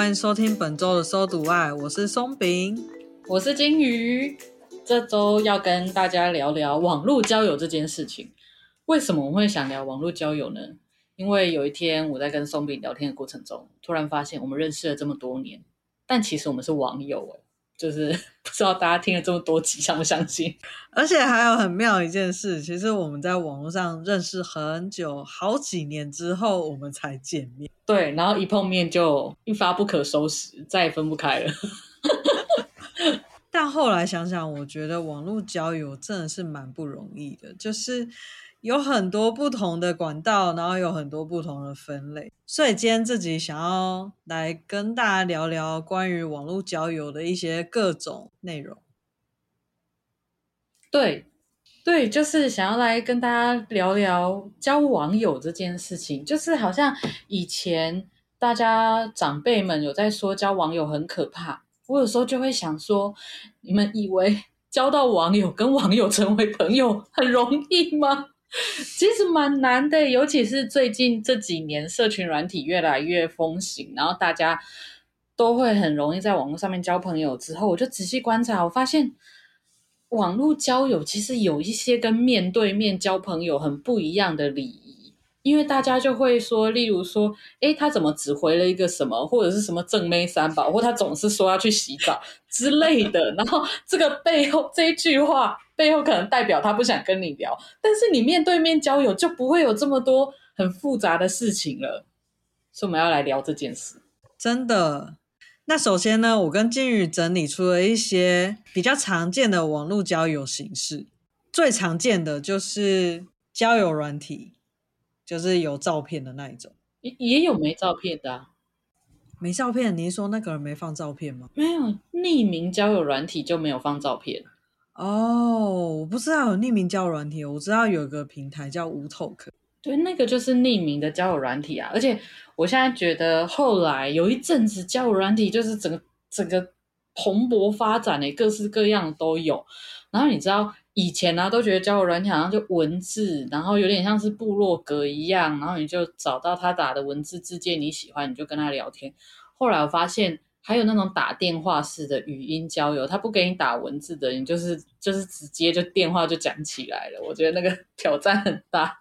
欢迎收听本周的收读爱，我是松饼，我是金鱼。这周要跟大家聊聊网络交友这件事情。为什么我会想聊网络交友呢？因为有一天我在跟松饼聊天的过程中，突然发现我们认识了这么多年，但其实我们是网友哎。就是 不知道大家听了这么多集，相不相信？而且还有很妙一件事，其实我们在网络上认识很久，好几年之后我们才见面。对，然后一碰面就一发不可收拾，再也分不开了。但后来想想，我觉得网络交友真的是蛮不容易的，就是。有很多不同的管道，然后有很多不同的分类，所以今天自己想要来跟大家聊聊关于网络交友的一些各种内容。对，对，就是想要来跟大家聊聊交网友这件事情。就是好像以前大家长辈们有在说交网友很可怕，我有时候就会想说，你们以为交到网友跟网友成为朋友很容易吗？其实蛮难的，尤其是最近这几年，社群软体越来越风行，然后大家都会很容易在网络上面交朋友。之后，我就仔细观察，我发现网络交友其实有一些跟面对面交朋友很不一样的礼仪。因为大家就会说，例如说，诶，他怎么只回了一个什么，或者是什么正妹三宝，或他总是说要去洗澡之类的。然后这个背后这一句话背后可能代表他不想跟你聊，但是你面对面交友就不会有这么多很复杂的事情了。所以我们要来聊这件事。真的？那首先呢，我跟金宇整理出了一些比较常见的网络交友形式，最常见的就是交友软体。就是有照片的那一种，也也有没照片的啊。没照片，你是说那个人没放照片吗？没有，匿名交友软体就没有放照片。哦，我不知道有匿名交友软体，我知道有一个平台叫无 Talk。对，那个就是匿名的交友软体啊。而且我现在觉得，后来有一阵子交友软体就是整个整个蓬勃发展诶，各式各样都有。然后你知道。以前呢、啊，都觉得交友软体好像就文字，然后有点像是部落格一样，然后你就找到他打的文字字节你喜欢，你就跟他聊天。后来我发现还有那种打电话式的语音交友，他不给你打文字的，你就是就是直接就电话就讲起来了。我觉得那个 挑战很大。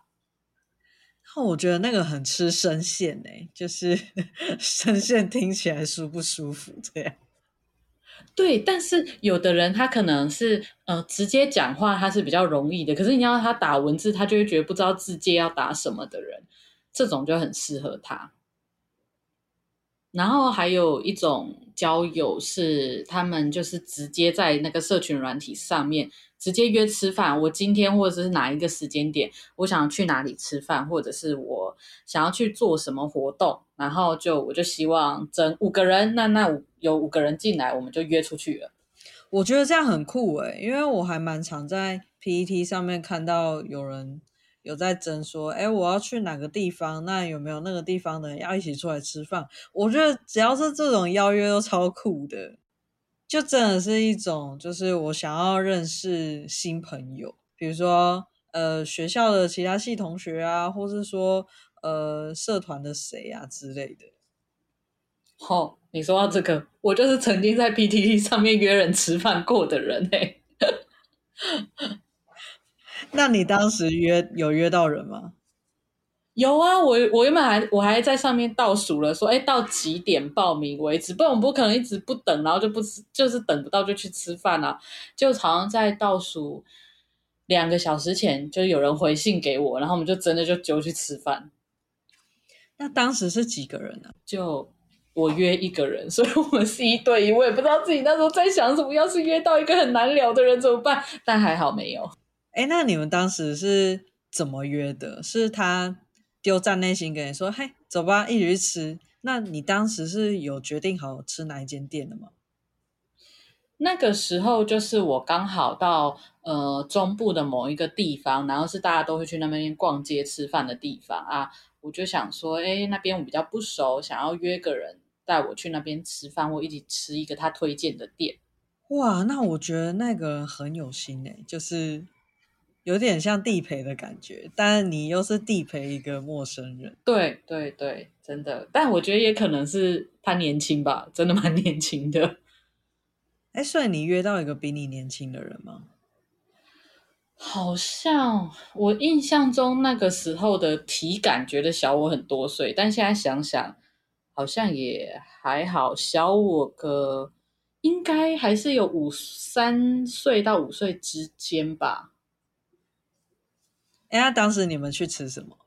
我觉得那个很吃声线诶，就是 声线听起来舒不舒服这样。对，但是有的人他可能是呃直接讲话，他是比较容易的。可是你要他打文字，他就会觉得不知道字节要打什么的人，这种就很适合他。然后还有一种交友是他们就是直接在那个社群软体上面。直接约吃饭，我今天或者是哪一个时间点，我想去哪里吃饭，或者是我想要去做什么活动，然后就我就希望整五个人，那那五有五个人进来，我们就约出去了。我觉得这样很酷诶，因为我还蛮常在 P.E.T 上面看到有人有在争说，诶，我要去哪个地方，那有没有那个地方的人要一起出来吃饭？我觉得只要是这种邀约都超酷的。就真的是一种，就是我想要认识新朋友，比如说呃学校的其他系同学啊，或是说呃社团的谁啊之类的。好、哦，你说到这个，我就是曾经在 PTT 上面约人吃饭过的人哎。那你当时约有约到人吗？有啊，我我原本还我还在上面倒数了，说哎到几点报名为止，不然我们不可能一直不等，然后就不吃，就是等不到就去吃饭啊，就好像在倒数两个小时前就有人回信给我，然后我们就真的就揪去吃饭。那当时是几个人呢、啊？就我约一个人，所以我们是一对一。我也不知道自己那时候在想什么，要是约到一个很难聊的人怎么办？但还好没有。哎，那你们当时是怎么约的？是他丢站内心跟你说：“嘿，走吧，一起去吃。”那你当时是有决定好吃哪一间店的吗？那个时候就是我刚好到呃中部的某一个地方，然后是大家都会去那边逛街吃饭的地方啊。我就想说，哎，那边我比较不熟，想要约个人带我去那边吃饭，或一起吃一个他推荐的店。哇，那我觉得那个人很有心诶，就是。有点像地陪的感觉，但你又是地陪一个陌生人。对对对，真的。但我觉得也可能是他年轻吧，真的蛮年轻的。哎，所以你约到一个比你年轻的人吗？好像我印象中那个时候的体感觉得小我很多岁，但现在想想好像也还好，小我个应该还是有五三岁到五岁之间吧。哎，那当时你们去吃什么？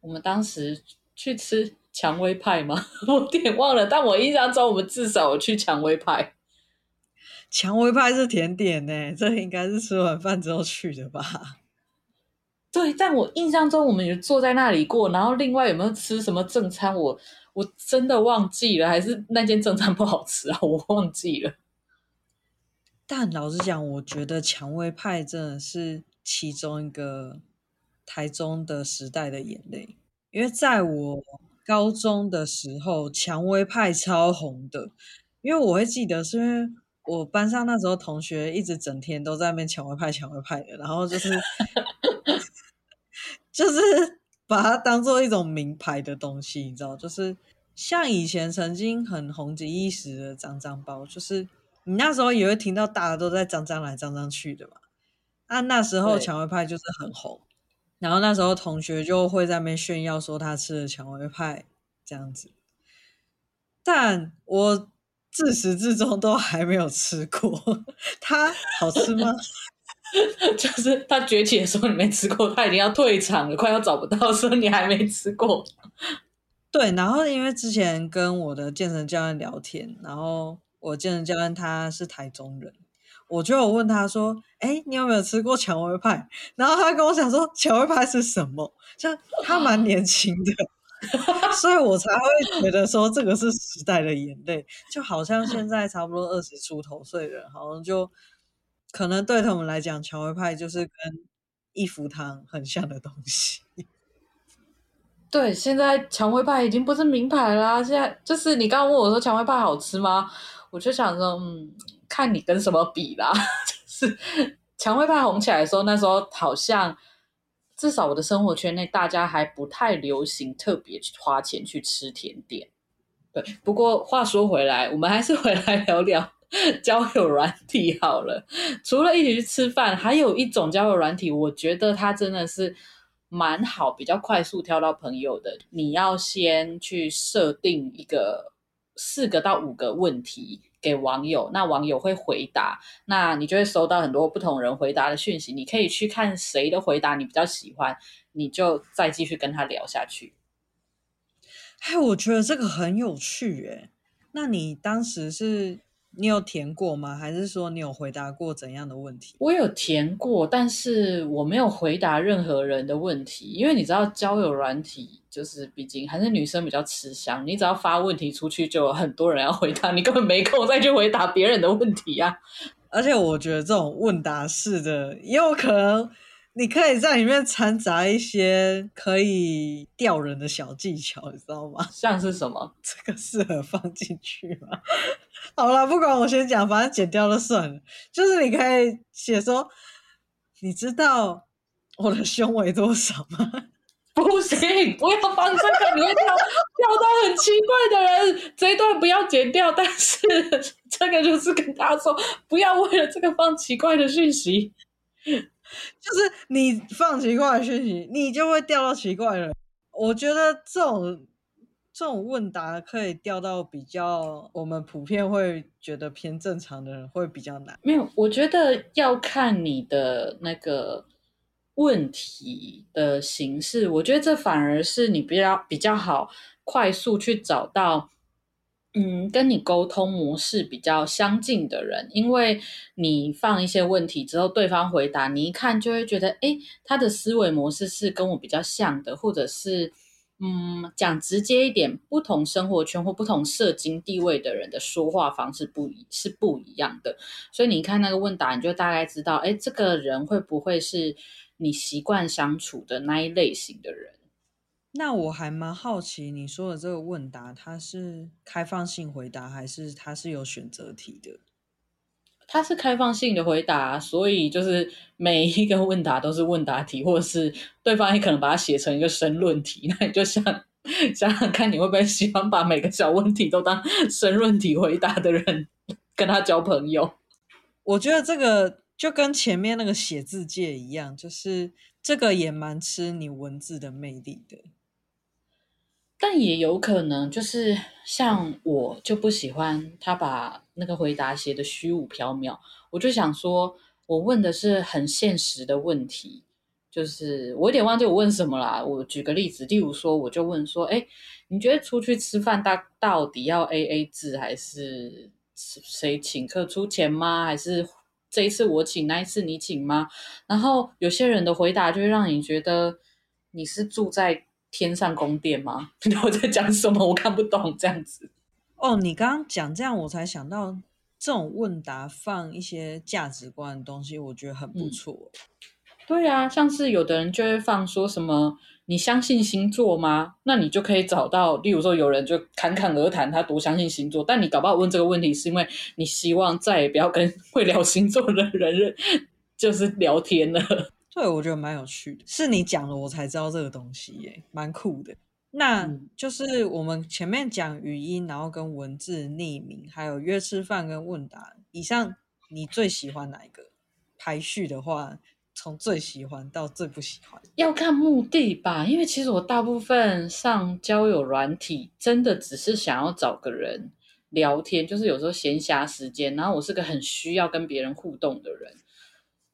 我们当时去吃蔷薇派吗？我有点忘了，但我印象中我们至少有去蔷薇派。蔷薇派是甜点呢，这应该是吃完饭之后去的吧？对，但我印象中我们有坐在那里过，然后另外有没有吃什么正餐？我我真的忘记了，还是那间正餐不好吃啊？我忘记了。但老实讲，我觉得蔷薇派真的是。其中一个台中的时代的眼泪，因为在我高中的时候，蔷薇派超红的。因为我会记得，是因为我班上那时候同学一直整天都在那边蔷薇派、蔷薇派的，然后就是 就是把它当做一种名牌的东西，你知道，就是像以前曾经很红极一时的脏脏包，就是你那时候也会听到大家都在脏脏来脏脏去的嘛。啊，那时候蔷薇派就是很红，然后那时候同学就会在那边炫耀说他吃了蔷薇派这样子，但我自始至终都还没有吃过，它好吃吗？就是他崛起的时候你没吃过，他已经要退场了，快要找不到，所以你还没吃过。对，然后因为之前跟我的健身教练聊天，然后我健身教练他是台中人。我就有问他说：“哎，你有没有吃过蔷薇派？”然后他跟我讲说：“蔷薇派是什么？”像他蛮年轻的，所以我才会觉得说这个是时代的眼泪，就好像现在差不多二十出头岁的人，好像就可能对他们来讲，蔷薇派就是跟一福堂很像的东西。对，现在蔷薇派已经不是名牌啦，现在就是你刚刚问我说蔷薇派好吃吗？我就想说，嗯。看你跟什么比啦，就是蔷薇派红起来的时候，那时候好像至少我的生活圈内，大家还不太流行特别花钱去吃甜点。对，不过话说回来，我们还是回来聊聊交友软体好了。除了一起去吃饭，还有一种交友软体，我觉得它真的是蛮好，比较快速挑到朋友的。你要先去设定一个四个到五个问题。给网友，那网友会回答，那你就会收到很多不同人回答的讯息。你可以去看谁的回答你比较喜欢，你就再继续跟他聊下去。哎，我觉得这个很有趣耶。那你当时是？你有填过吗？还是说你有回答过怎样的问题？我有填过，但是我没有回答任何人的问题，因为你知道交友软体就是毕竟还是女生比较吃香，你只要发问题出去，就有很多人要回答，你根本没空再去回答别人的问题啊。而且我觉得这种问答式的也有可能。你可以在里面掺杂一些可以钓人的小技巧，你知道吗？像是什么？这个适合放进去吗？好了，不管我先讲，反正剪掉了算了。就是你可以写说，你知道我的胸围多少吗？不行，不要放这个，你会钓钓到很奇怪的人。这一段不要剪掉，但是这个就是跟大家说，不要为了这个放奇怪的讯息。就是你放奇怪的讯息，你就会钓到奇怪的人。我觉得这种这种问答可以调到比较我们普遍会觉得偏正常的人会比较难。没有，我觉得要看你的那个问题的形式。我觉得这反而是你比较比较好快速去找到，嗯，跟你沟通模式比较相近的人，因为你放一些问题之后，对方回答，你一看就会觉得，诶，他的思维模式是跟我比较像的，或者是。嗯，讲直接一点，不同生活圈或不同社经地位的人的说话方式不一，是不一样的。所以你看那个问答，你就大概知道，哎，这个人会不会是你习惯相处的那一类型的人？那我还蛮好奇，你说的这个问答，它是开放性回答，还是它是有选择题的？它是开放性的回答，所以就是每一个问答都是问答题，或者是对方也可能把它写成一个申论题。那你就想想想看，你会不会喜欢把每个小问题都当申论题回答的人跟他交朋友？我觉得这个就跟前面那个写字界一样，就是这个也蛮吃你文字的魅力的。但也有可能，就是像我就不喜欢他把那个回答写得虚无缥缈。我就想说，我问的是很现实的问题，就是我有点忘记我问什么啦。我举个例子，例如说，我就问说，哎，你觉得出去吃饭到到底要 AA 制，还是谁请客出钱吗？还是这一次我请，那一次你请吗？然后有些人的回答就会让你觉得你是住在。天上宫殿吗？我在讲什么？我看不懂这样子。哦，你刚刚讲这样，我才想到这种问答放一些价值观的东西，我觉得很不错。嗯。对啊，像是有的人就会放说什么，你相信星座吗？那你就可以找到，例如说有人就侃侃而谈，他多相信星座，但你搞不好问这个问题，是因为你希望再也不要跟会聊星座的人就是聊天了。对，我觉得蛮有趣的，是你讲了我才知道这个东西耶，蛮酷的。那就是我们前面讲语音，然后跟文字匿名，还有约吃饭跟问答，以上你最喜欢哪一个？排序的话，从最喜欢到最不喜欢，要看目的吧。因为其实我大部分上交友软体，真的只是想要找个人聊天，就是有时候闲暇时间，然后我是个很需要跟别人互动的人，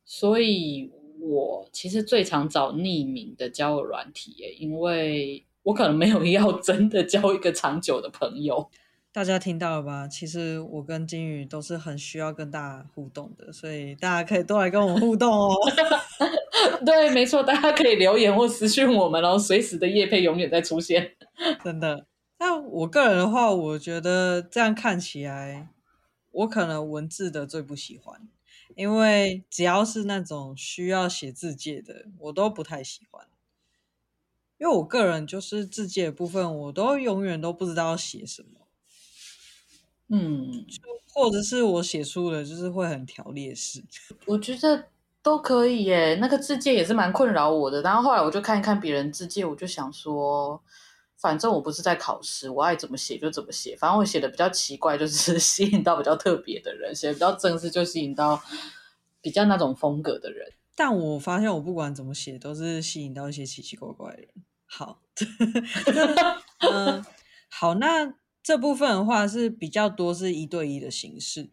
所以。我其实最常找匿名的交友软体耶，因为我可能没有要真的交一个长久的朋友。大家听到了吧？其实我跟金宇都是很需要跟大家互动的，所以大家可以多来跟我们互动哦。对，没错，大家可以留言或私讯我们，然后随时的叶配永远在出现。真的。那我个人的话，我觉得这样看起来，我可能文字的最不喜欢。因为只要是那种需要写字界的，我都不太喜欢。因为我个人就是字界的部分，我都永远都不知道要写什么。嗯，或者是我写出的，就是会很条列式。我觉得都可以耶，那个字界也是蛮困扰我的。然后后来我就看一看别人字界，我就想说，反正我不是在考试，我爱怎么写就怎么写。反正我写的比较奇怪，就是 吸引到比较特别的人；写的比较正式，就吸引到比较那种风格的人。但我发现我不管怎么写，都是吸引到一些奇奇怪怪的人。好，嗯，好，那这部分的话是比较多是一对一的形式。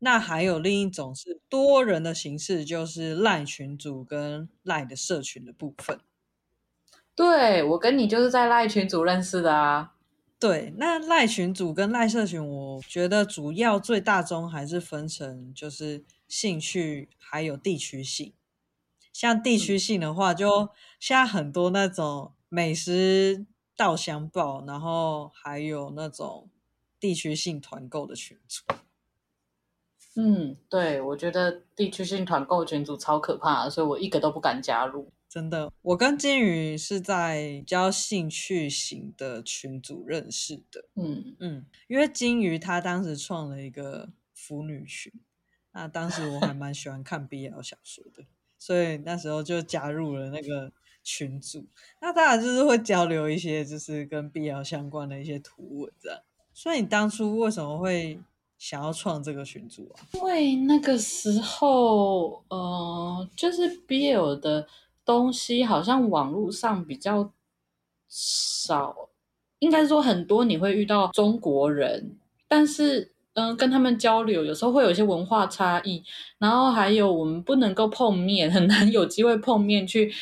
那还有另一种是多人的形式，就是赖群组跟赖的社群的部分。对，我跟你就是在赖群组认识的啊。对，那赖群组跟赖社群，我觉得主要最大宗还是分成就是兴趣还有地区性。像地区性的话，就现在很多那种美食稻香报，然后还有那种地区性团购的群组。嗯，对，我觉得地区性团购群组超可怕，所以我一个都不敢加入。真的，我跟金鱼是在教兴趣型的群组认识的。嗯嗯，因为金鱼他当时创了一个腐女群，那当时我还蛮喜欢看 BL 小说的，所以那时候就加入了那个群组。那当然就是会交流一些就是跟 BL 相关的一些图文这样。所以你当初为什么会想要创这个群组啊？因为那个时候，呃，就是 BL 的。东西好像网络上比较少，应该说很多你会遇到中国人，但是嗯、跟他们交流有时候会有一些文化差异，然后还有我们不能够碰面，很难有机会碰面去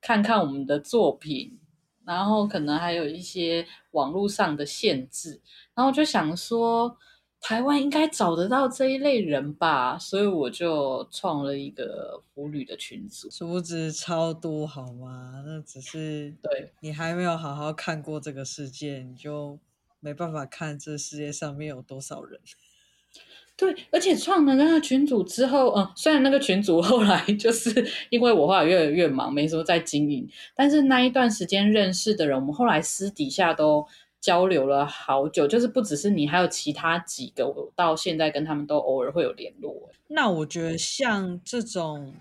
看看我们的作品，然后可能还有一些网络上的限制，然后就想说。台湾应该找得到这一类人吧，所以我就创了一个腐女的群组，殊不知超多好吗？那只是对你还没有好好看过这个世界，你就没办法看这世界上面有多少人。对，而且创了那个群组之后，嗯，虽然那个群组后来就是 因为我后来越来越忙，没说在经营，但是那一段时间认识的人，我们后来私底下都。交流了好久，就是不只是你，还有其他几个，我到现在跟他们都偶尔会有联络。那我觉得像这种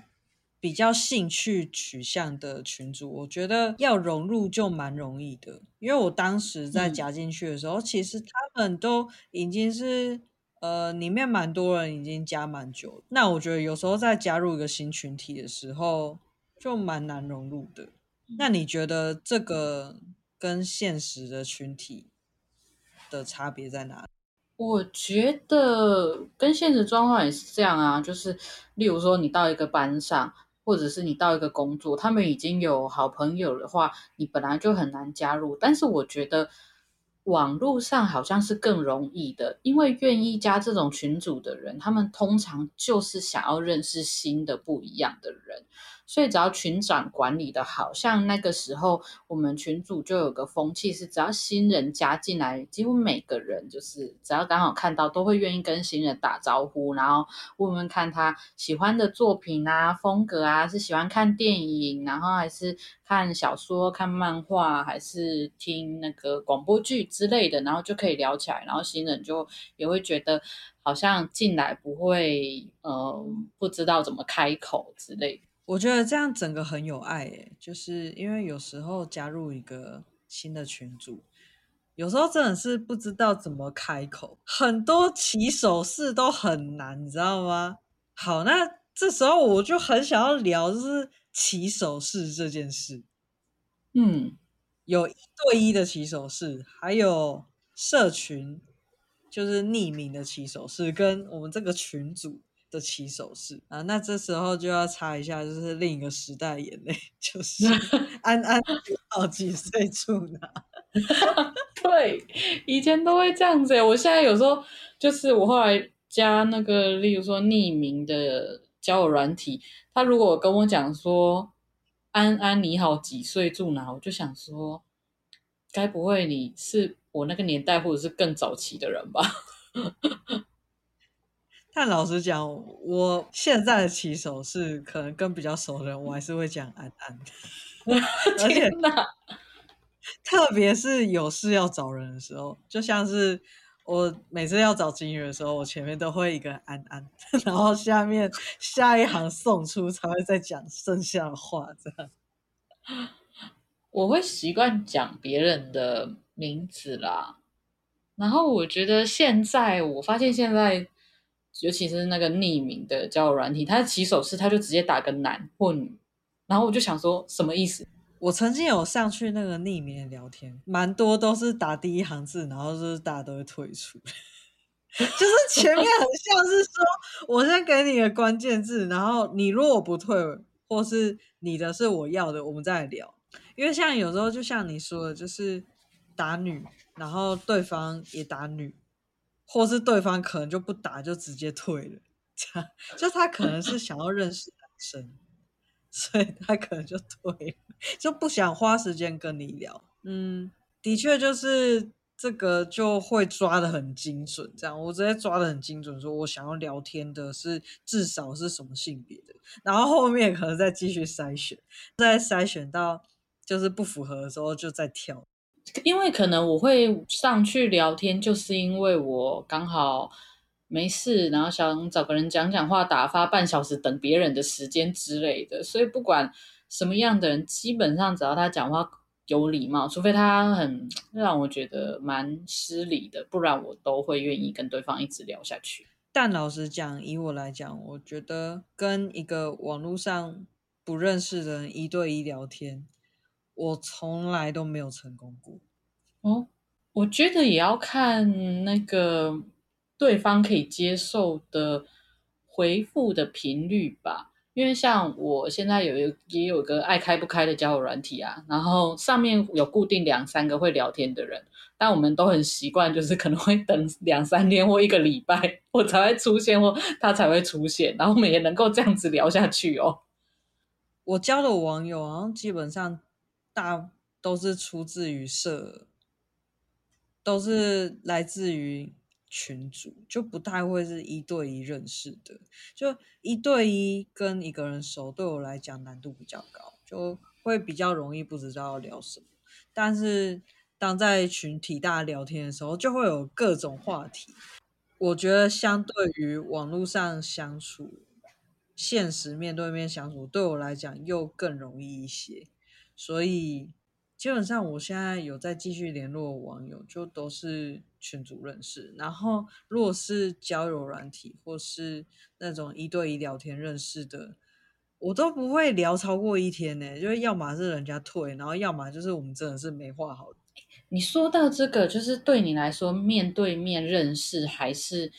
比较兴趣取向的群组，我觉得要融入就蛮容易的，因为我当时在加进去的时候，嗯、其实他们都已经是呃里面蛮多人已经加蛮久。那我觉得有时候在加入一个新群体的时候，就蛮难融入的。那你觉得这个？跟现实的群体的差别在哪里？我觉得跟现实状况也是这样啊，就是例如说你到一个班上，或者是你到一个工作，他们已经有好朋友的话，你本来就很难加入。但是我觉得网络上好像是更容易的，因为愿意加这种群组的人，他们通常就是想要认识新的不一样的人。所以只要群长管理的好，像那个时候我们群组就有个风气是，只要新人加进来，几乎每个人就是只要刚好看到，都会愿意跟新人打招呼，然后问问看他喜欢的作品啊、风格啊，是喜欢看电影，然后还是看小说、看漫画，还是听那个广播剧之类的，然后就可以聊起来，然后新人就也会觉得好像进来不会，呃，不知道怎么开口之类的。我觉得这样整个很有爱诶，就是因为有时候加入一个新的群组，有时候真的是不知道怎么开口，很多起手式都很难，你知道吗？好，那这时候我就很想要聊，就是起手式这件事。嗯，有一对一的起手式，还有社群，就是匿名的起手式，跟我们这个群组。的起手式啊，那这时候就要插一下，就是另一个时代眼泪，就是 安安好几岁住哪？对，以前都会这样子。我现在有时候就是我后来加那个，例如说匿名的交友软体，他如果跟我讲说安安你好几岁住哪，我就想说，该不会你是我那个年代或者是更早期的人吧？但老实讲，我现在的起手是可能跟比较熟的人，我还是会讲安安。而且特别是有事要找人的时候，就像是我每次要找金鱼的时候，我前面都会一个安安，然后下面下一行送出才会再讲剩下的话，这样。我会习惯讲别人的名字啦，然后我觉得现在我发现现在。尤其是那个匿名的交友软体，他的起手是他就直接打个男或女，然后我就想说什么意思？我曾经有上去那个匿名的聊天，蛮多都是打第一行字，然后就是大家都会退出，就是前面很像是说我先给你个关键字，然后你如果不退，或是你的是我要的，我们再聊。因为像有时候就像你说的，就是打女，然后对方也打女。或是对方可能就不打，就直接退了，这样就他可能是想要认识男生，所以他可能就退了，就不想花时间跟你聊。嗯，的确就是这个就会抓得很精准，这样我直接抓得很精准，说我想要聊天的是至少是什么性别的，然后后面可能再继续筛选，再筛选到就是不符合的时候就再跳。因为可能我会上去聊天，就是因为我刚好没事，然后想找个人讲讲话，打发半小时等别人的时间之类的。所以不管什么样的人，基本上只要他讲话有礼貌，除非他很让我觉得蛮失礼的，不然我都会愿意跟对方一直聊下去。但老实讲，以我来讲，我觉得跟一个网络上不认识的人一对一聊天。我从来都没有成功过。哦，我觉得也要看那个对方可以接受的回复的频率吧。因为像我现在有一也有个爱开不开的交友软体啊，然后上面有固定两三个会聊天的人，但我们都很习惯，就是可能会等两三天或一个礼拜我才会出现，或他才会出现，然后我们也能够这样子聊下去哦。我交的网友好像基本上大都是出自于社，都是来自于。群组就不太会是一对一认识的，就一对一跟一个人熟，对我来讲难度比较高，就会比较容易不知道聊什么。但是当在群体大家聊天的时候，就会有各种话题。我觉得相对于网络上相处，现实面对面相处，对我来讲又更容易一些，所以。基本上，我现在有在继续联络网友，就都是群组认识。然后，如果是交友软体或是那种一对一聊天认识的，我都不会聊超过一天呢。就是要么是人家退，然后要么就是我们真的是没话好。你说到这个，就是对你来说，面对面认识还是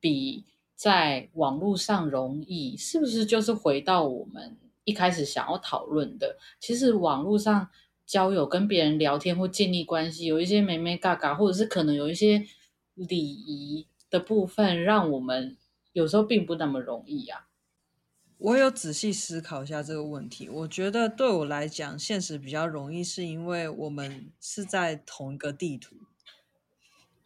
比在网络上容易？是不是？就是回到我们一开始想要讨论的，其实网络上。交友跟别人聊天或建立关系，有一些眉眉嘎嘎，或者是可能有一些礼仪的部分，让我们有时候并不那么容易啊。我有仔细思考一下这个问题，我觉得对我来讲，现实比较容易，是因为我们是在同一个地图。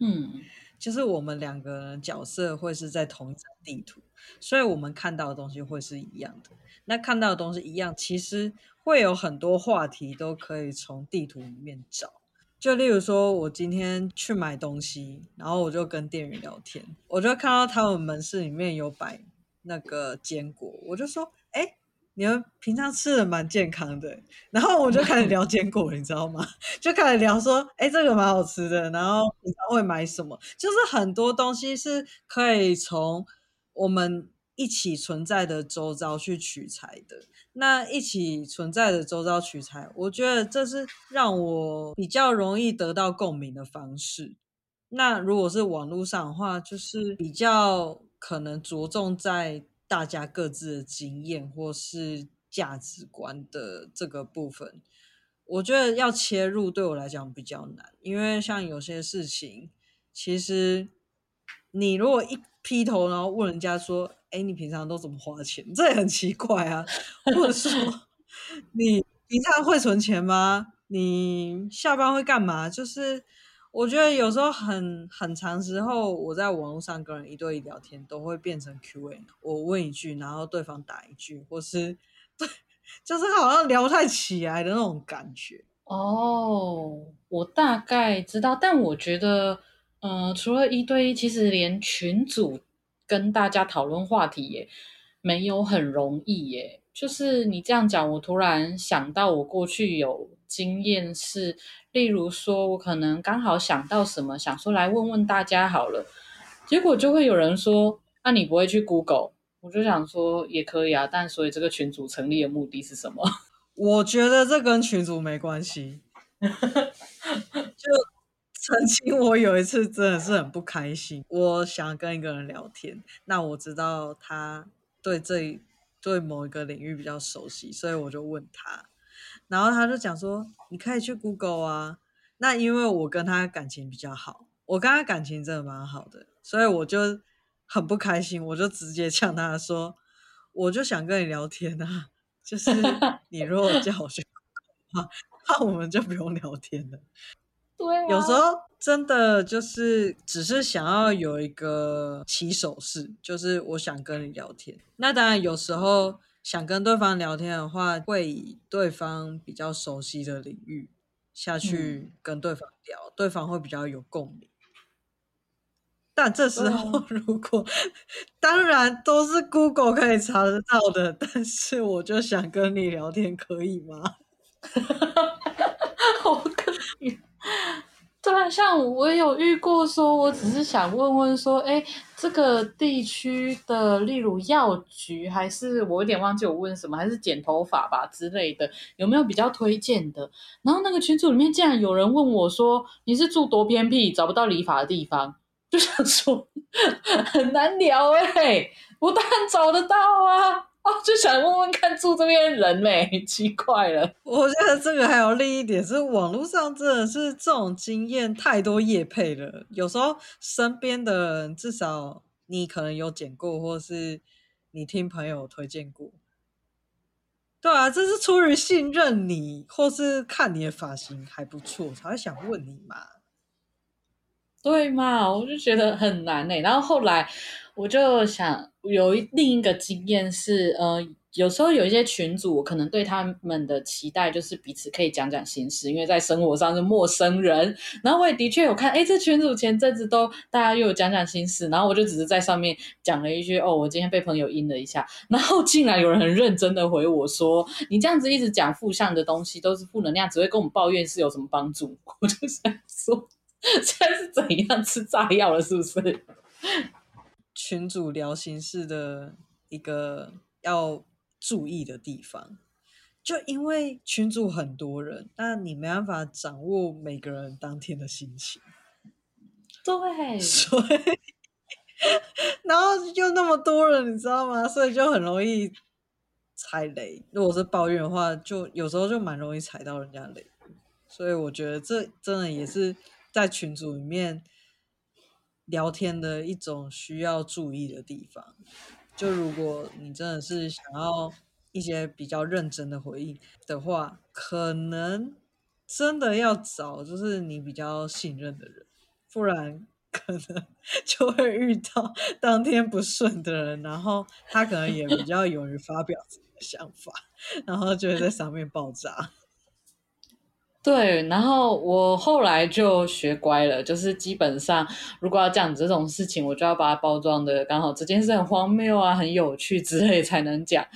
嗯，就是我们两个人角色会是在同一张地图，所以我们看到的东西会是一样的。那看到的东西一样，其实。会有很多话题都可以从地图里面找，就例如说，我今天去买东西，然后我就跟店员聊天，我就看到他们门市里面有摆那个坚果，我就说：“哎，你们平常吃的蛮健康的。”然后我就开始聊坚果，你知道吗？就开始聊说：“哎，这个蛮好吃的。”然后平常会买什么？就是很多东西是可以从我们一起存在的周遭去取材的。那一起存在的周遭取材，我觉得这是让我比较容易得到共鸣的方式。那如果是网络上的话，就是比较可能着重在大家各自的经验或是价值观的这个部分。我觉得要切入对我来讲比较难，因为像有些事情，其实你如果一劈头然后问人家说，哎，你平常都怎么花钱？这也很奇怪啊。或者说，你平常会存钱吗？你下班会干嘛？就是我觉得有时候很很长时候，我在网络上跟人一对一聊天，都会变成 Q&A。我问一句，然后对方答一句，或是对，就是好像聊不太起来的那种感觉。哦，我大概知道，但我觉得，嗯、除了一对一，其实连群组。跟大家讨论话题也没有很容易耶。就是你这样讲，我突然想到，我过去有经验是，例如说，我可能刚好想到什么，想说来问问大家好了，结果就会有人说：“啊，你不会去 Google？” 我就想说也可以啊，但所以这个群组成立的目的是什么？我觉得这跟群组没关系，就。曾经我有一次真的是很不开心，我想跟一个人聊天，那我知道他对这对某一个领域比较熟悉，所以我就问他，然后他就讲说，你可以去 Google 啊。那因为我跟他感情比较好，我跟他感情真的蛮好的，所以我就很不开心，我就直接呛他说，我就想跟你聊天啊，就是 你如果叫我去那我们就不用聊天了。对啊，有时候真的就是只是想要有一个起手式，就是我想跟你聊天。那当然，有时候想跟对方聊天的话，会以对方比较熟悉的领域下去跟对方聊，嗯、对方会比较有共鸣。但这时候 如果当然都是 Google 可以查得到的，但是我就想跟你聊天，可以吗？好可怜。对啊，像我有遇过，说我只是想问问说，哎，这个地区的，例如药局，还是我有点忘记我问什么，还是剪头发吧之类的，有没有比较推荐的？然后那个群组里面竟然有人问我说，你是住多偏僻，找不到理发的地方？就想说很难聊哎、欸，我当然找得到啊。哦，就想问问看住这边人没？奇怪了。我觉得这个还有另一点是，网络上真的是这种经验太多业配了。有时候身边的人，至少你可能有剪过，或是你听朋友推荐过。对啊，这是出于信任你，或是看你的发型还不错，才会想问你嘛。对嘛？我就觉得很难呢、欸。然后后来我就想。有一另一个经验是，呃，有时候有一些群组，我可能对他们的期待就是彼此可以讲讲心事，因为在生活上是陌生人。然后我也的确有看，哎，这群组前阵子都大家又有讲讲心事，然后我就只是在上面讲了一句，哦，我今天被朋友阴了一下，然后竟然有人很认真的回我说，你这样子一直讲负向的东西，都是负能量，只会跟我们抱怨，是有什么帮助？我就想说，现在是怎样吃炸药了，是不是？群主聊心事的一个要注意的地方，就因为群主很多人，那你没办法掌握每个人当天的心情。对，所以，然后又那么多人，你知道吗？所以就很容易踩雷。如果是抱怨的话，就有时候就蛮容易踩到人家雷。所以我觉得这真的也是在群组里面。聊天的一种需要注意的地方，就如果你真的是想要一些比较认真的回应的话，可能真的要找就是你比较信任的人，不然可能 就会遇到当天不顺的人，然后他可能也比较勇于发表自己的想法，然后就会在上面爆炸。对，然后我后来就学乖了，就是基本上如果要讲这种事情，我就要把它包装的刚好这件事很荒谬啊、很有趣之类才能讲，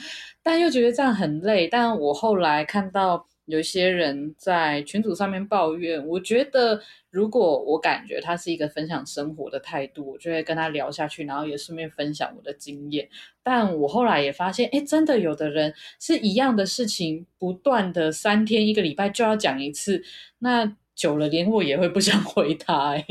但又觉得这样很累。但我后来看到。有些人在群组上面抱怨，我觉得如果我感觉他是一个分享生活的态度，我就会跟他聊下去，然后也顺便分享我的经验。但我后来也发现，哎，真的有的人是一样的事情，不断的三天一个礼拜就要讲一次，那久了连我也会不想回他。哎，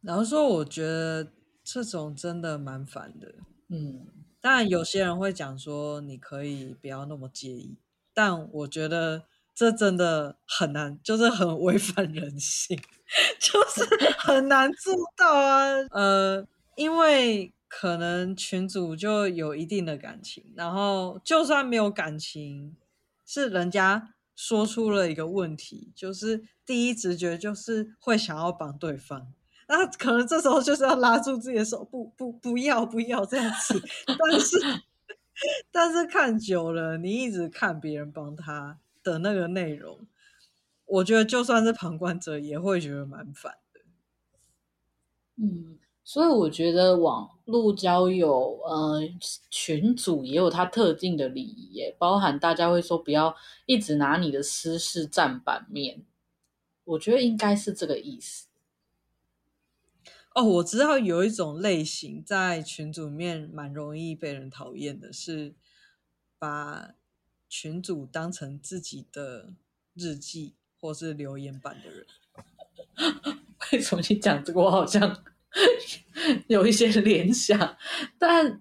然后说，我觉得这种真的蛮烦的。嗯，当然有些人会讲说，你可以不要那么介意，但我觉得。这真的很难，就是很违反人性，就是 很难做到啊。呃，因为可能群主就有一定的感情，然后就算没有感情，是人家说出了一个问题，就是第一直觉就是会想要帮对方，那可能这时候就是要拉住自己的手，不不不要不要这样子。但是但是看久了，你一直看别人帮他。的那个内容，我觉得就算是旁观者也会觉得蛮烦的。嗯，所以我觉得网络交友，呃，群组也有它特定的礼仪耶，包含大家会说不要一直拿你的私事占版面，我觉得应该是这个意思。哦，我知道有一种类型在群组里面蛮容易被人讨厌的，是把。群主当成自己的日记或是留言版的人，为什么你讲这个？我好像有一些联想，但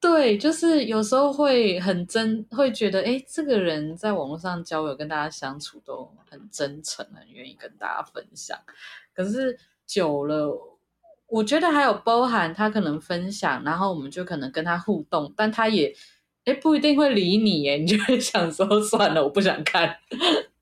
对，就是有时候会很真，会觉得哎，这个人在网络上交友，跟大家相处都很真诚，很愿意跟大家分享。可是久了，我觉得还有包含他可能分享，然后我们就可能跟他互动，但他也。哎，不一定会理你耶，你就会想说算了，我不想看。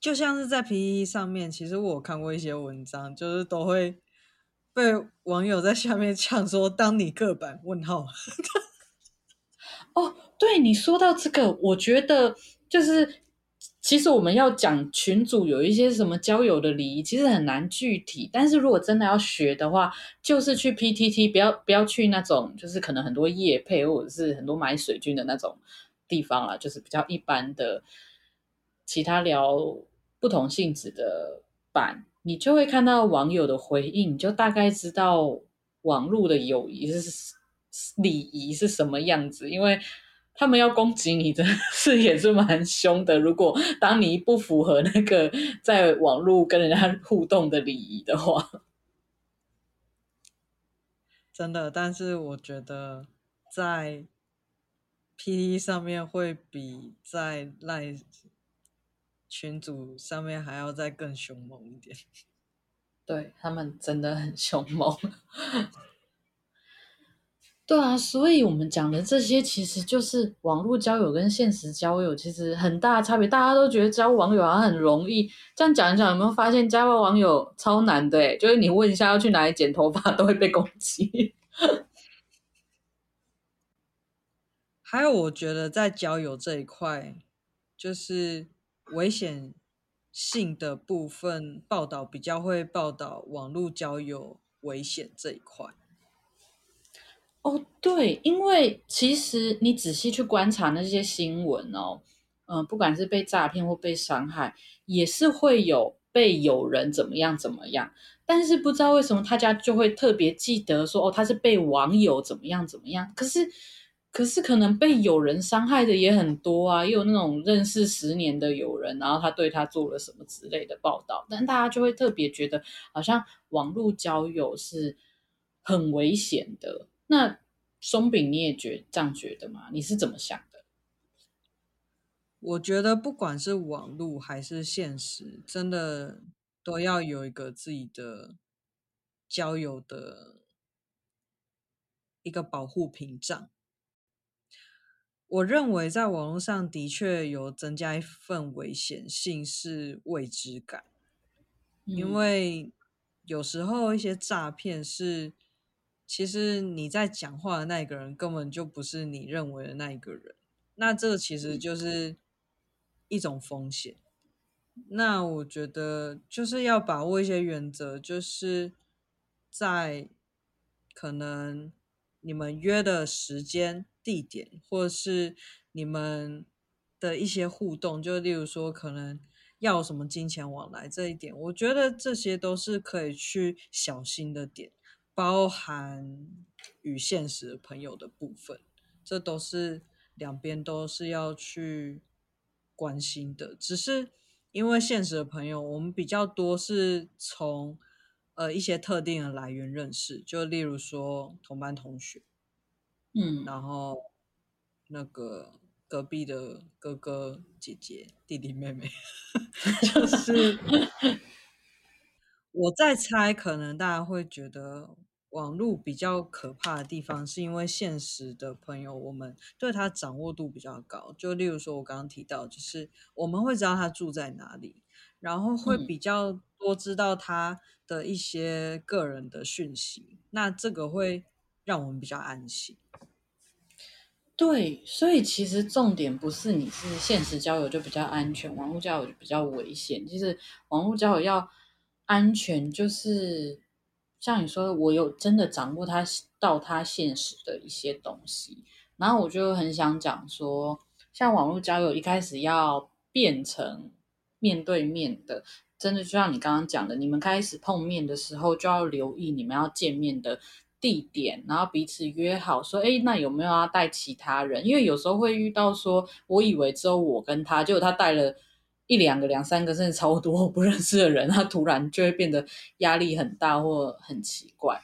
就像是在 PTT 上面，其实我看过一些文章，就是都会被网友在下面呛说“当你个版问号”。哦，对，你说到这个，我觉得就是。其实我们要讲群组有一些什么交友的礼仪，其实很难具体。但是如果真的要学的话，就是去 PTT，不要不要去那种就是可能很多业配或者是很多买水军的那种地方啦，就是比较一般的其他聊不同性质的版，你就会看到网友的回应，你就大概知道网络的友谊是礼仪是什么样子，因为。他们要攻击你的是也是蛮凶的。如果当你不符合那个在网络跟人家互动的礼仪的话，真的。但是我觉得在 PTT 上面会比在 LINE 群组上面还要再更凶猛一点。对，他们真的很凶猛。对啊，所以我们讲的这些其实就是网络交友跟现实交友其实很大的差别。大家都觉得交网友好像很容易，这样讲一讲，有没有发现交网友超难的？就是你问一下要去哪里剪头发，都会被攻击。还有，我觉得在交友这一块，就是危险性的部分报道比较会报道网络交友危险这一块。哦，对，因为其实你仔细去观察那些新闻哦，嗯、不管是被诈骗或被伤害，也是会有被有人怎么样怎么样，但是不知道为什么大家就会特别记得说，哦，他是被网友怎么样怎么样，可是可是可能被有人伤害的也很多啊，也有那种认识十年的友人，然后他对他做了什么之类的报道，但大家就会特别觉得好像网络交友是很危险的。那松饼，你也觉这样觉得吗？你是怎么想的？我觉得不管是网络还是现实，真的都要有一个自己的交友的一个保护屏障。我认为在网络上的确有增加一份危险性，是未知感，嗯，因为有时候一些诈骗是。其实你在讲话的那个人根本就不是你认为的那一个人，那这个其实就是一种风险。那我觉得就是要把握一些原则，就是在可能你们约的时间、地点，或是你们的一些互动，就例如说可能要什么金钱往来这一点，我觉得这些都是可以去小心的点。包含与现实朋友的部分，这都是两边都是要去关心的。只是因为现实的朋友，我们比较多是从呃一些特定的来源认识，就例如说同班同学，嗯，然后那个隔壁的哥哥姐姐、弟弟妹妹，就是 我在猜，可能大家会觉得。网络比较可怕的地方，是因为现实的朋友，我们对他掌握度比较高。就例如说，我刚刚提到，就是我们会知道他住在哪里，然后会比较多知道他的一些个人的讯息。嗯。那这个会让我们比较安心。对，所以其实重点不是你是现实交友就比较安全，网络交友就比较危险。其实网络交友要安全，就是。像你说，我有真的掌握他到他现实的一些东西，然后我就很想讲说，像网络交友一开始要变成面对面的，真的就像你刚刚讲的，你们开始碰面的时候就要留意你们要见面的地点，然后彼此约好说，哎，那有没有要带其他人？因为有时候会遇到说，我以为只有我跟他，结果他带了。一两个、两三个，甚至超多我不认识的人，他突然就会变得压力很大或很奇怪。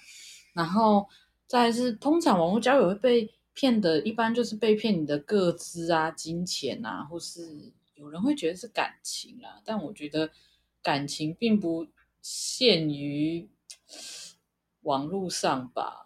然后再是，通常网络交友会被骗的，一般就是被骗你的个资啊、金钱啊，或是有人会觉得是感情啊。但我觉得感情并不限于网络上吧。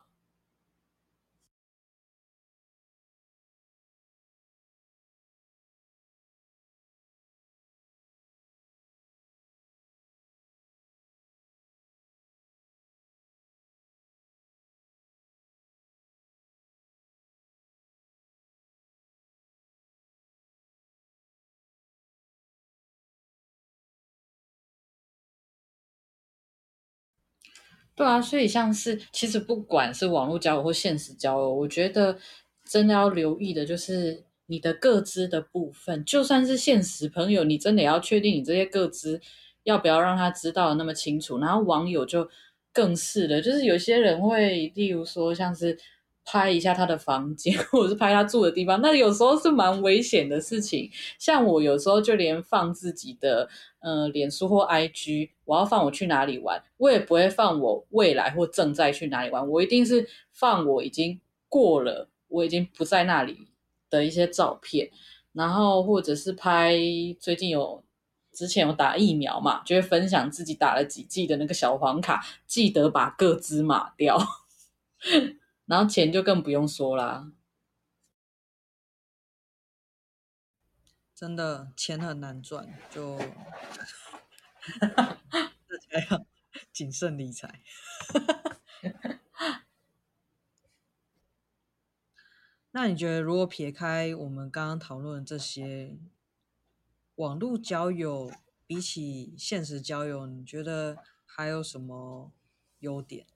对啊，所以像是其实不管是网络交友或现实交友，我觉得真的要留意的就是你的个资的部分。就算是现实朋友，你真的要确定你这些个资要不要让他知道的那么清楚。然后网友就更是的，就是有些人会，例如说像是。拍一下他的房间，或者是拍他住的地方，那有时候是蛮危险的事情。像我有时候就连放自己的呃脸书或 IG，我要放我去哪里玩，我也不会放我未来或正在去哪里玩，我一定是放我已经过了，我已经不在那里的一些照片，然后或者是拍最近有之前有打疫苗嘛，就会分享自己打了几剂的那个小黄卡，记得把各支码掉。然后钱就更不用说啦，真的钱很难赚，就 大家要谨慎理财。那你觉得，如果撇开我们刚刚讨论这些网络交友，比起现实交友，你觉得还有什么优点？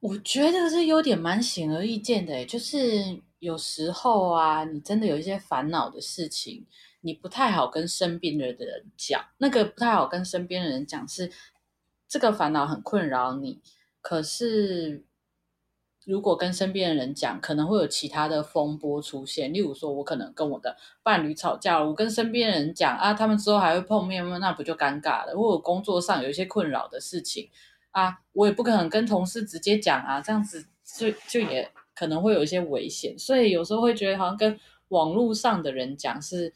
我觉得这优点蛮显而易见的，就是有时候啊，你真的有一些烦恼的事情，你不太好跟身边的人讲。那个不太好跟身边的人讲，是这个烦恼很困扰你。可是如果跟身边的人讲，可能会有其他的风波出现。例如说，我可能跟我的伴侣吵架了，我跟身边的人讲啊，他们之后还会碰面吗？那不就尴尬了？或者工作上有一些困扰的事情。啊，我也不可能跟同事直接讲啊，这样子就就也可能会有一些危险，所以有时候会觉得好像跟网络上的人讲是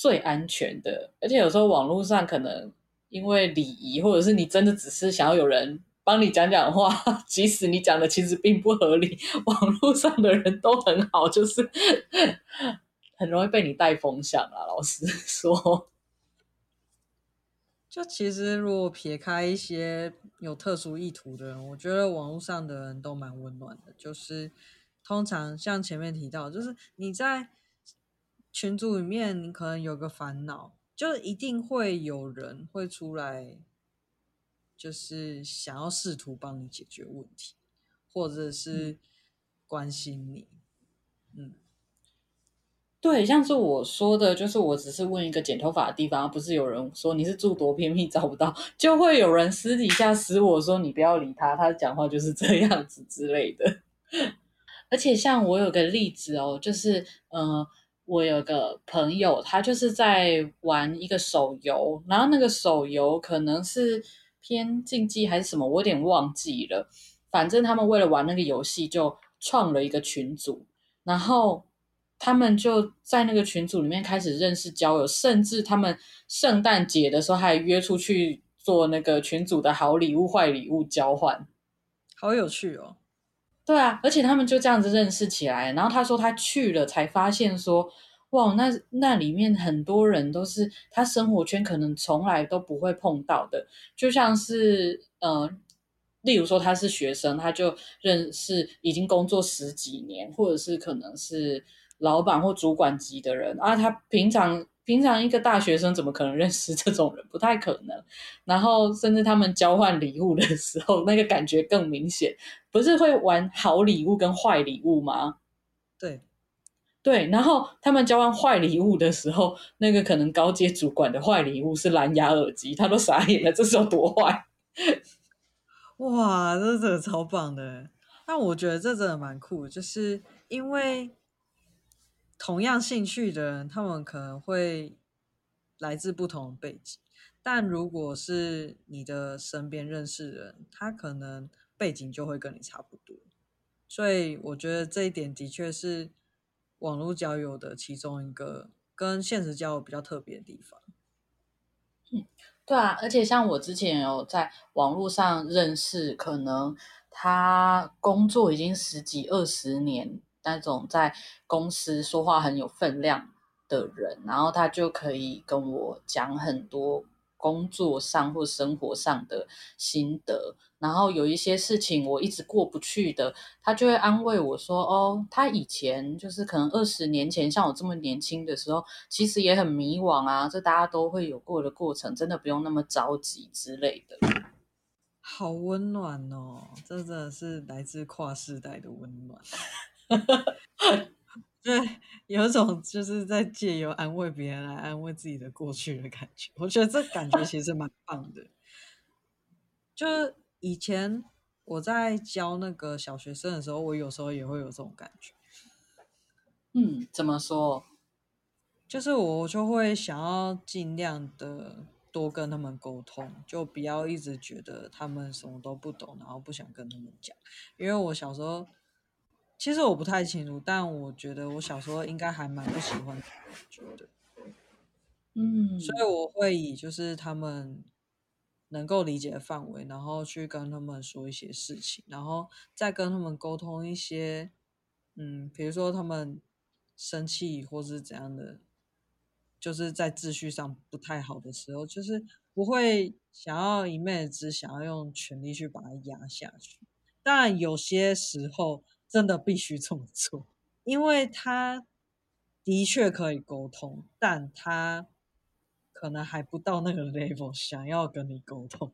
最安全的，而且有时候网络上可能因为礼仪，或者是你真的只是想要有人帮你讲讲话，即使你讲的其实并不合理，网络上的人都很好，就是 很容易被你带风向啊，老实说。就其实，如果撇开一些有特殊意图的人，我觉得网络上的人都蛮温暖的。就是通常像前面提到，就是你在群组里面，你可能有个烦恼，就一定会有人会出来，就是想要试图帮你解决问题，或者是关心你，嗯。对，像是我说的，就是我只是问一个剪头发的地方，不是有人说你是住多偏僻找不到，就会有人私底下私我说你不要理他，他讲话就是这样子之类的。而且像我有个例子哦，就是嗯、呃，我有个朋友，他就是在玩一个手游，然后那个手游可能是偏竞技还是什么，我有点忘记了。反正他们为了玩那个游戏，就创了一个群组，然后。他们就在那个群组里面开始认识交友，甚至他们圣诞节的时候还约出去做那个群组的好礼物、坏礼物交换，好有趣哦。对啊，而且他们就这样子认识起来。然后他说他去了才发现说，哇，那那里面很多人都是他生活圈可能从来都不会碰到的，就像是呃，例如说他是学生，他就认识已经工作十几年，或者是可能是。老板或主管级的人啊，他平常平常一个大学生怎么可能认识这种人？不太可能。然后甚至他们交换礼物的时候，那个感觉更明显。不是会玩好礼物跟坏礼物吗？对，对。然后他们交换坏礼物的时候，那个可能高阶主管的坏礼物是蓝牙耳机，他都傻眼了，这是有多坏？哇，这真的超棒的！但我觉得这真的蛮酷，就是因为。同样兴趣的人，他们可能会来自不同的背景，但如果是你的身边认识的人，他可能背景就会跟你差不多。所以我觉得这一点的确是网络交友的其中一个跟现实交友比较特别的地方。嗯，对啊，而且像我之前有在网络上认识，可能他工作已经十几二十年。那种在公司说话很有分量的人，然后他就可以跟我讲很多工作上或生活上的心得，然后有一些事情我一直过不去的，他就会安慰我说：“哦，他以前就是可能二十年前像我这么年轻的时候，其实也很迷惘啊，这大家都会有过的过程，真的不用那么着急之类的。”好温暖哦，这真的是来自跨世代的温暖。对，有一种就是在借由安慰别人来安慰自己的过去的感觉。我觉得这感觉其实蛮棒的。就是以前我在教那个小学生的时候，我有时候也会有这种感觉。嗯，怎么说？就是我就会想要尽量的多跟他们沟通，就不要一直觉得他们什么都不懂，然后不想跟他们讲。因为我小时候，其实我不太清楚，但我觉得我小时候应该还蛮不喜欢觉得，嗯，所以我会以就是他们能够理解的范围，然后去跟他们说一些事情，然后再跟他们沟通一些，嗯，比如说他们生气或是怎样的。就是在秩序上不太好的时候，就是不会想要一昧的只想要用权力去把它压下去。当然，有些时候真的必须这么做，因为他的确可以沟通，但他可能还不到那个 level 想要跟你沟通。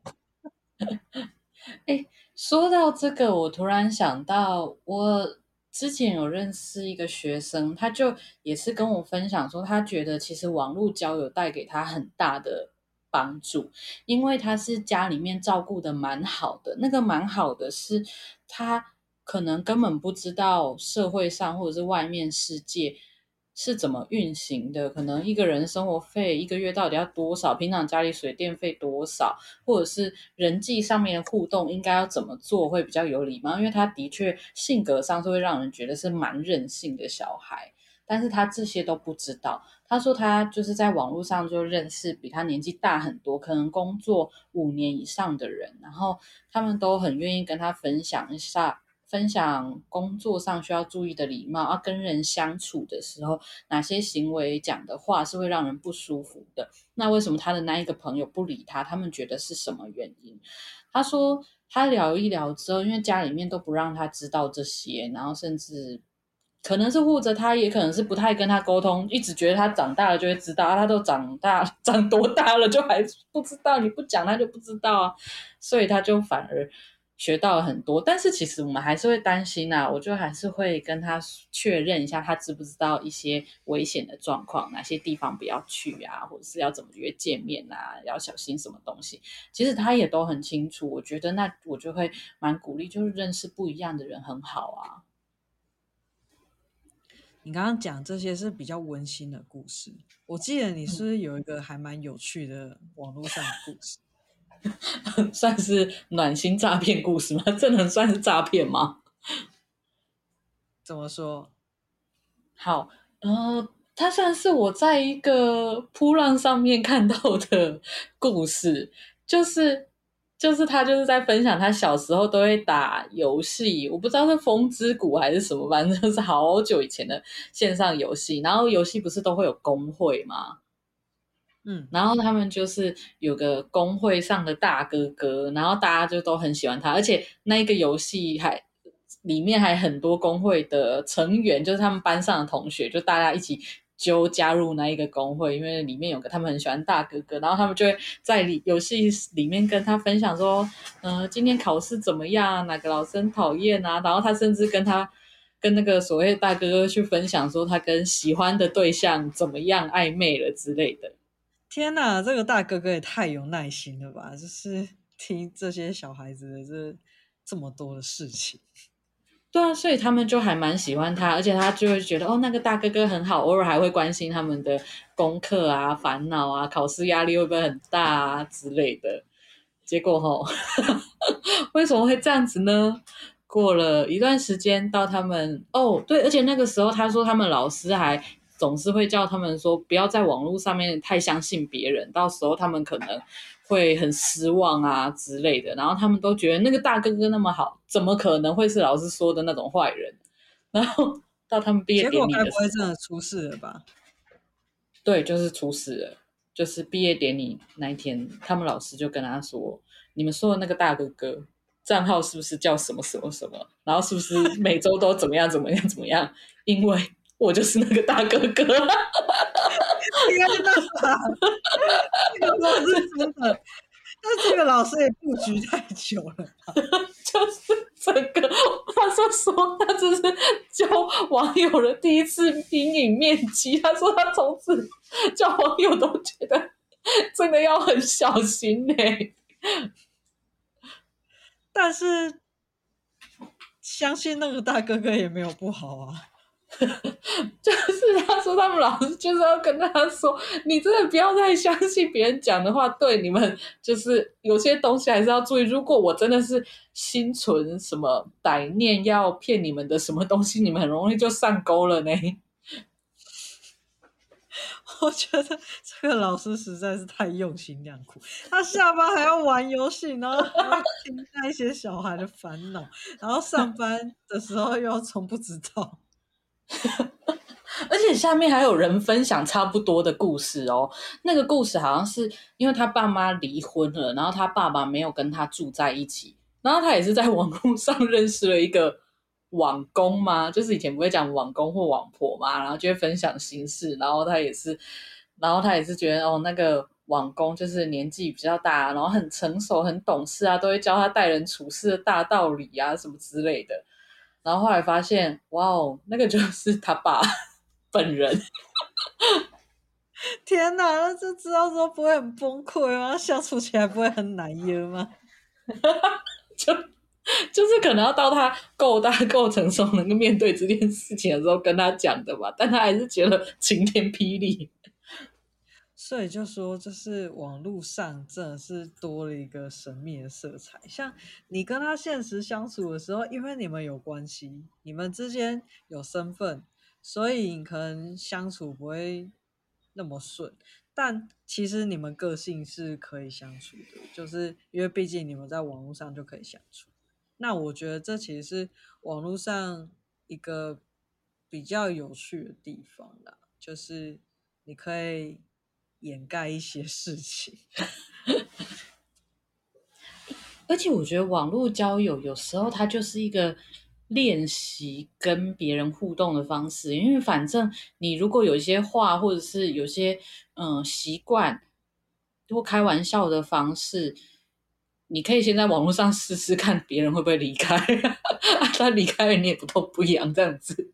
哎，说到这个，我突然想到我。之前有认识一个学生，他就也是跟我分享说，他觉得其实网络交友带给他很大的帮助，因为他是家里面照顾的蛮好的，那个蛮好的是他可能根本不知道社会上或者是外面世界。是怎么运行的？可能一个人生活费一个月到底要多少？平常家里水电费多少？或者是人际上面的互动应该要怎么做会比较有礼貌？因为他的确性格上是会让人觉得是蛮任性的小孩，但是他这些都不知道。他说他就是在网络上就认识比他年纪大很多，可能工作五年以上的人，然后他们都很愿意跟他分享一下。分享工作上需要注意的礼貌，啊，跟人相处的时候，哪些行为讲的话是会让人不舒服的？那为什么他的那一个朋友不理他？他们觉得是什么原因？他说他聊一聊之后，因为家里面都不让他知道这些，然后甚至可能是护着他，也可能是不太跟他沟通，一直觉得他长大了就会知道，他都长大 长多大了就还不知道，你不讲他就不知道啊，所以他就反而。学到了很多，但是其实我们还是会担心啊。我就还是会跟他确认一下，他知不知道一些危险的状况，哪些地方不要去啊，或者是要怎么约见面啊，要小心什么东西。其实他也都很清楚。我觉得那我就会蛮鼓励，就是认识不一样的人很好啊。你刚刚讲这些是比较温馨的故事，我记得你是是有一个还蛮有趣的网络上的故事？算是暖心诈骗故事吗？这能算是诈骗吗？怎么说？好，呃，它算是我在一个噗浪上面看到的故事，就是就是他就是在分享他小时候都会打游戏，我不知道是风之谷还是什么，反正是好久以前的线上游戏，然后游戏不是都会有工会吗？嗯，然后他们就是有个公会上的大哥哥，然后大家就都很喜欢他，而且那一个游戏还里面还很多工会的成员，就是他们班上的同学，就大家一起就加入那一个工会，因为里面有个他们很喜欢大哥哥，然后他们就会在里游戏里面跟他分享说，嗯、今天考试怎么样？哪个老师讨厌啊？然后他甚至跟他跟那个所谓大哥哥去分享说，他跟喜欢的对象怎么样暧昧了之类的。天哪，这个大哥哥也太有耐心了吧！就是 听这些小孩子的这这么多的事情，对啊，所以他们就还蛮喜欢他，而且他就会觉得哦，那个大哥哥很好，偶尔还会关心他们的功课啊、烦恼啊、考试压力会不会很大啊之类的。结果吼，为什么会这样子呢？过了一段时间，到他们哦，对，而且那个时候他说他们老师还。总是会叫他们说不要在网络上面太相信别人，到时候他们可能会很失望啊之类的。然后他们都觉得那个大哥哥那么好，怎么可能会是老师说的那种坏人？然后到他们毕业典礼的时候，结果该不会真的出事了吧？对，就是出事了。就是毕业典礼那一天，他们老师就跟他说：“你们说的那个大哥哥账号是不是叫什么什么什么？然后是不是每周都怎么样怎么样怎么样？因为。”我就是那个大哥哥，天哪，这个都是真的。那这个老师也布局太久了吧，就是整个，他说说他这是教网友的第一次阴影面积。他说他从此教网友都觉得真的要很小心呢、欸。但是相信那个大哥哥也没有不好啊。就是他说他们老师就是要跟他说，你真的不要再相信别人讲的话，对你们就是有些东西还是要注意。如果我真的是心存什么歹念要骗你们的什么东西，你们很容易就上钩了呢。我觉得这个老师实在是太用心良苦，他下班还要玩游戏，然后还要听那些小孩的烦恼，然后上班的时候又要从不知道。而且下面还有人分享差不多的故事哦。那个故事好像是因为他爸妈离婚了，然后他爸爸没有跟他住在一起，然后他也是在网络上认识了一个网公嘛，就是以前不会讲网公或网婆嘛，然后就会分享心事，然后他也是，然后他也是觉得哦，那个网公就是年纪比较大，然后很成熟、很懂事啊，都会教他待人处事的大道理啊，什么之类的。然后后来发现，哇哦，那个就是他爸本人。天哪，那就知道说不会很崩溃吗？相处起来不会很难约吗？就就是可能要到他够大够成熟，能够面对这件事情的时候跟他讲的吧。但他还是觉得晴天霹雳。所以就说，就是网络上真的是多了一个神秘的色彩。像你跟他现实相处的时候，因为你们有关系，你们之间有身份，所以可能相处不会那么顺。但其实你们个性是可以相处的，就是因为毕竟你们在网络上就可以相处。那我觉得这其实是网络上一个比较有趣的地方啦，就是你可以。掩盖一些事情，而且我觉得网络交友有时候它就是一个练习跟别人互动的方式，因为反正你如果有一些话，或者是有些嗯习惯或开玩笑的方式，你可以先在网络上试试看，别人会不会离开，他离开了你也不痛不痒这样子。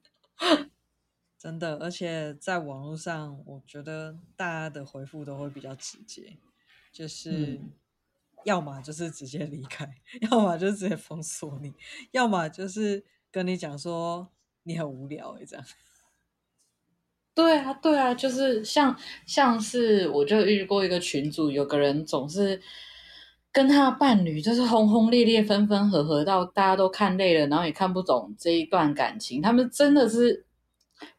真的，而且在网络上，我觉得大家的回复都会比较直接，就是要么就是直接离开，嗯、要么就直接封锁你，要么就是跟你讲说你很无聊这样。对啊，对啊，就是像像是我就遇过一个群主，有个人总是跟他的伴侣就是轰轰烈烈、分分合合到大家都看累了，然后也看不懂这一段感情，他们真的是。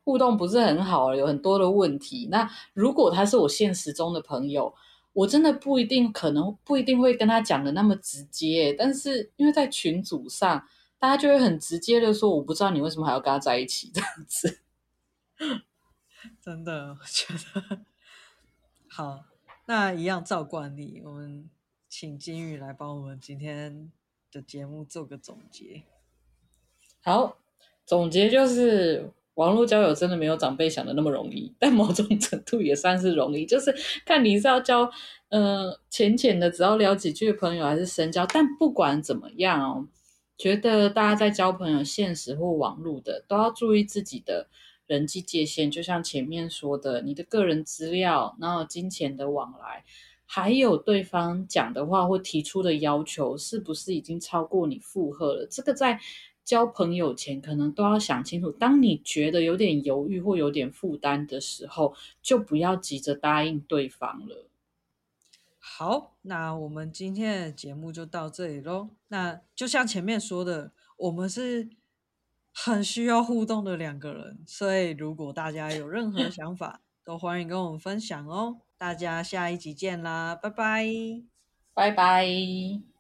互动不是很好，有很多的问题。那如果他是我现实中的朋友，我真的不一定，可能不一定会跟他讲的那么直接。但是因为在群组上，大家就会很直接的说：“我不知道你为什么还要跟他在一起。”这样子，真的，我觉得好。那一样照惯例，我们请金宇来帮我们今天的节目做个总结。好，总结就是。网络交友真的没有长辈想的那么容易，但某种程度也算是容易，就是看你是要交呃浅浅的，只要聊几句朋友，还是深交。但不管怎么样哦，觉得大家在交朋友，现实或网络的，都要注意自己的人际界限。就像前面说的，你的个人资料，然后金钱的往来，还有对方讲的话或提出的要求，是不是已经超过你负荷了？这个在。交朋友前可能都要想清楚，当你觉得有点犹豫或有点负担的时候，就不要急着答应对方了。好，那我们今天的节目就到这里喽。那就像前面说的，我们是很需要互动的两个人，所以如果大家有任何想法，都欢迎跟我们分享哦。大家下一集见啦，拜拜，拜拜。